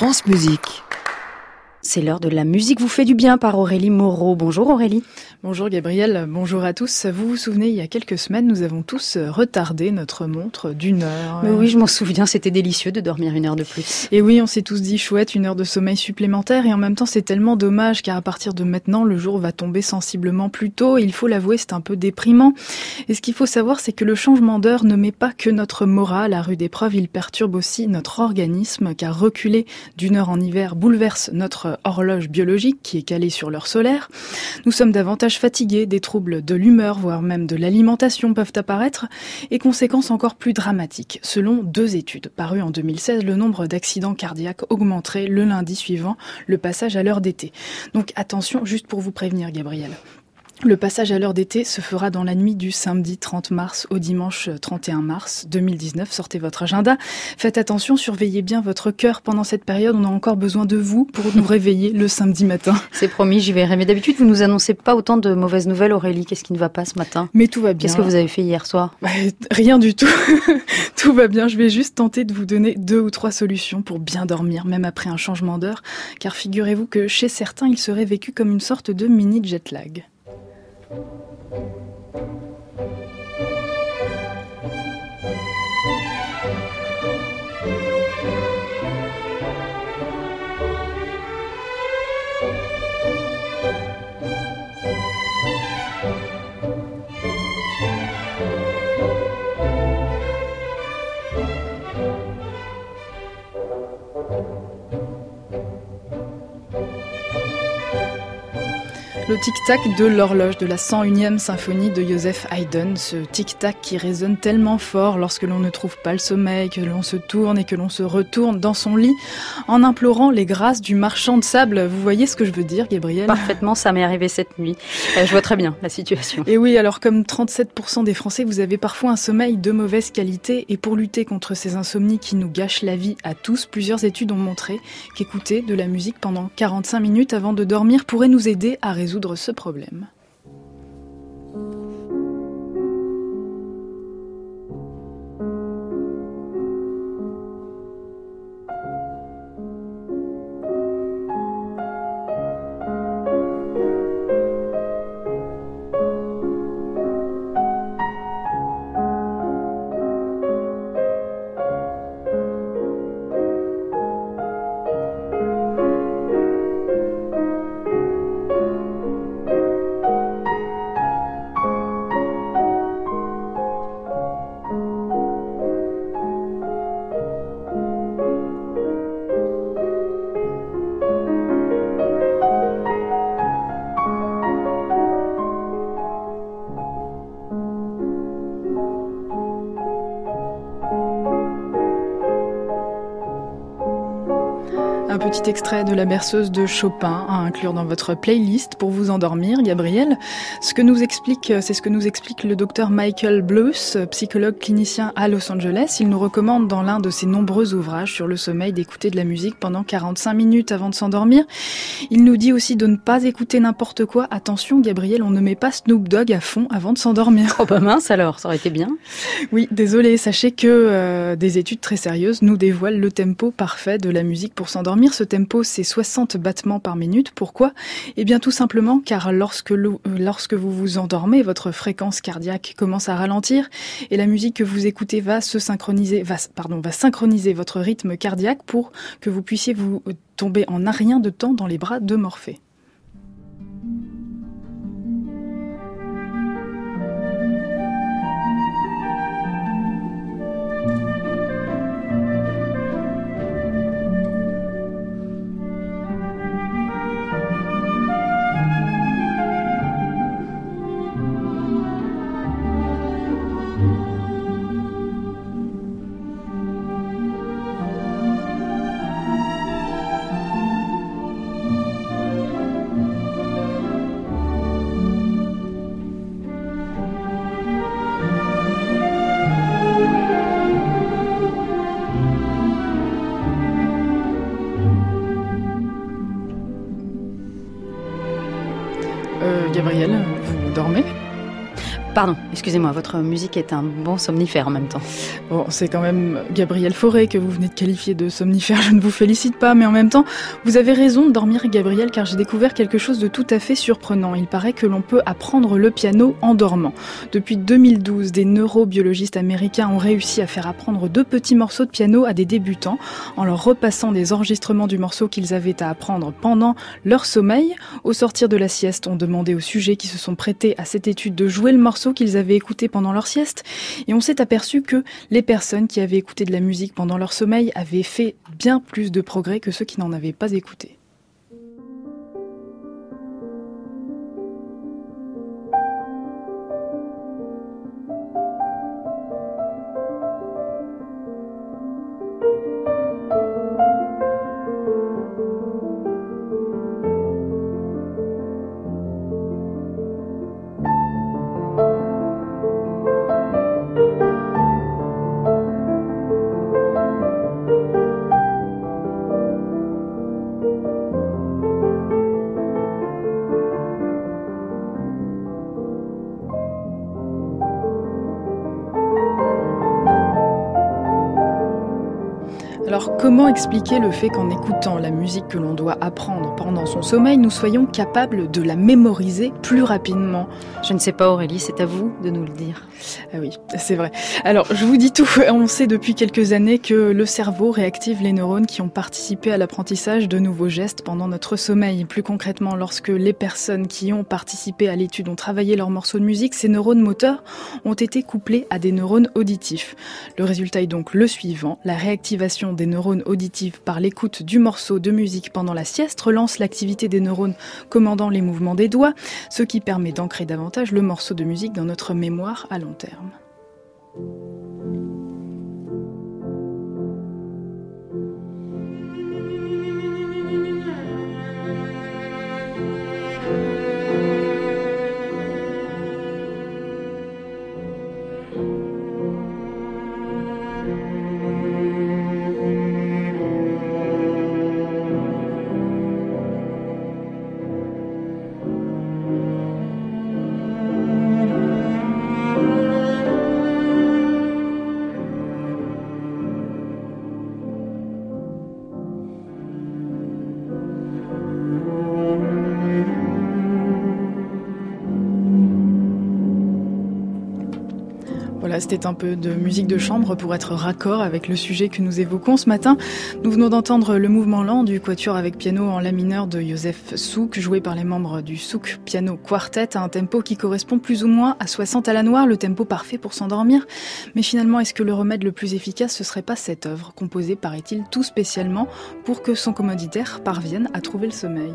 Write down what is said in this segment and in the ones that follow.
France Musique. C'est l'heure de la musique vous fait du bien par Aurélie Moreau. Bonjour Aurélie. Bonjour Gabriel, bonjour à tous. Vous vous souvenez, il y a quelques semaines, nous avons tous retardé notre montre d'une heure. Mais oui, je m'en souviens, c'était délicieux de dormir une heure de plus. Et oui, on s'est tous dit chouette, une heure de sommeil supplémentaire. Et en même temps, c'est tellement dommage car à partir de maintenant, le jour va tomber sensiblement plus tôt. Et il faut l'avouer, c'est un peu déprimant. Et ce qu'il faut savoir, c'est que le changement d'heure ne met pas que notre morale à rude épreuve, il perturbe aussi notre organisme car reculer d'une heure en hiver bouleverse notre horloge biologique qui est calée sur l'heure solaire. Nous sommes davantage fatigués, des troubles de l'humeur, voire même de l'alimentation peuvent apparaître, et conséquences encore plus dramatiques. Selon deux études parues en 2016, le nombre d'accidents cardiaques augmenterait le lundi suivant le passage à l'heure d'été. Donc attention, juste pour vous prévenir, Gabriel. Le passage à l'heure d'été se fera dans la nuit du samedi 30 mars au dimanche 31 mars 2019. Sortez votre agenda. Faites attention, surveillez bien votre cœur pendant cette période. On a encore besoin de vous pour nous réveiller le samedi matin. C'est promis, j'y verrai. Mais d'habitude, vous nous annoncez pas autant de mauvaises nouvelles, Aurélie. Qu'est-ce qui ne va pas ce matin? Mais tout va bien. Qu'est-ce que vous avez fait hier soir? Bah, Rien du tout. tout va bien. Je vais juste tenter de vous donner deux ou trois solutions pour bien dormir, même après un changement d'heure. Car figurez-vous que chez certains, il serait vécu comme une sorte de mini jet lag. Thank you. Le tic-tac de l'horloge de la 101e symphonie de Joseph Haydn, ce tic-tac qui résonne tellement fort lorsque l'on ne trouve pas le sommeil, que l'on se tourne et que l'on se retourne dans son lit en implorant les grâces du marchand de sable. Vous voyez ce que je veux dire, Gabriel? Parfaitement, ça m'est arrivé cette nuit. Euh, je vois très bien la situation. Et oui, alors comme 37% des Français, vous avez parfois un sommeil de mauvaise qualité et pour lutter contre ces insomnies qui nous gâchent la vie à tous, plusieurs études ont montré qu'écouter de la musique pendant 45 minutes avant de dormir pourrait nous aider à résoudre ce problème. Petit extrait de la berceuse de Chopin à inclure dans votre playlist pour vous endormir, Gabriel. Ce que nous explique, c'est ce que nous explique le docteur Michael Blues, psychologue clinicien à Los Angeles. Il nous recommande dans l'un de ses nombreux ouvrages sur le sommeil d'écouter de la musique pendant 45 minutes avant de s'endormir. Il nous dit aussi de ne pas écouter n'importe quoi. Attention, Gabriel, on ne met pas Snoop Dogg à fond avant de s'endormir. Oh bah mince alors, ça aurait été bien. Oui, désolé. Sachez que euh, des études très sérieuses nous dévoilent le tempo parfait de la musique pour s'endormir ce tempo, c'est 60 battements par minute. Pourquoi? Eh bien tout simplement car lorsque, lorsque vous vous endormez, votre fréquence cardiaque commence à ralentir et la musique que vous écoutez va se synchroniser, va, pardon, va synchroniser votre rythme cardiaque pour que vous puissiez vous tomber en un rien de temps dans les bras de Morphée. Euh, Gabriel, vous dormez. Pardon, excusez-moi, votre musique est un bon somnifère en même temps. Bon, c'est quand même Gabriel Fauré que vous venez de qualifier de somnifère, je ne vous félicite pas, mais en même temps, vous avez raison de dormir Gabriel car j'ai découvert quelque chose de tout à fait surprenant. Il paraît que l'on peut apprendre le piano en dormant. Depuis 2012, des neurobiologistes américains ont réussi à faire apprendre deux petits morceaux de piano à des débutants en leur repassant des enregistrements du morceau qu'ils avaient à apprendre pendant leur sommeil. Au sortir de la sieste, on demandait aux sujets qui se sont prêtés à cette étude de jouer le morceau qu'ils avaient écouté pendant leur sieste. Et on s'est aperçu que les personnes qui avaient écouté de la musique pendant leur sommeil avaient fait bien plus de progrès que ceux qui n'en avaient pas écouté. Alors comment expliquer le fait qu'en écoutant la musique que l'on doit apprendre pendant son sommeil, nous soyons capables de la mémoriser plus rapidement? Je ne sais pas Aurélie, c'est à vous de nous le dire. Ah oui, c'est vrai. Alors je vous dis tout, on sait depuis quelques années que le cerveau réactive les neurones qui ont participé à l'apprentissage de nouveaux gestes pendant notre sommeil. Plus concrètement, lorsque les personnes qui ont participé à l'étude ont travaillé leurs morceaux de musique, ces neurones moteurs ont été couplés à des neurones auditifs. Le résultat est donc le suivant, la réactivation des neurones auditifs par l'écoute du morceau de musique pendant la sieste relance l'activité des neurones commandant les mouvements des doigts, ce qui permet d'ancrer davantage le morceau de musique dans notre mémoire à long terme. C'était un peu de musique de chambre pour être raccord avec le sujet que nous évoquons ce matin. Nous venons d'entendre le mouvement lent du quatuor avec piano en la mineur de Joseph Souk, joué par les membres du Souk Piano Quartet à un tempo qui correspond plus ou moins à 60 à la noire, le tempo parfait pour s'endormir. Mais finalement, est-ce que le remède le plus efficace, ce serait pas cette œuvre, composée, paraît-il, tout spécialement pour que son commoditaire parvienne à trouver le sommeil?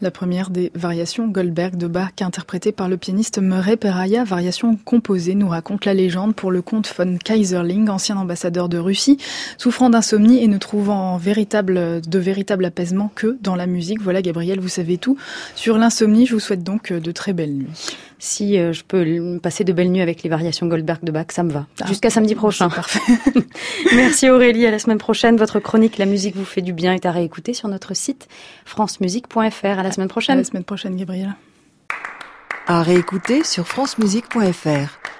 La première des variations Goldberg de Bach interprétée par le pianiste Murray Peraya, variation composée, nous raconte la légende pour le comte von Kaiserling, ancien ambassadeur de Russie, souffrant d'insomnie et ne trouvant véritable, de véritable apaisement que dans la musique. Voilà Gabriel, vous savez tout. Sur l'insomnie, je vous souhaite donc de très belles nuits. Si je peux passer de belles nuits avec les variations Goldberg de Bach, ça me va. Ah, Jusqu'à samedi prochain. Parfait. Merci Aurélie, à la semaine prochaine. Votre chronique La musique vous fait du bien est à réécouter sur notre site francemusique.fr. À la semaine prochaine. À la semaine prochaine, Gabriel. À réécouter sur francemusique.fr.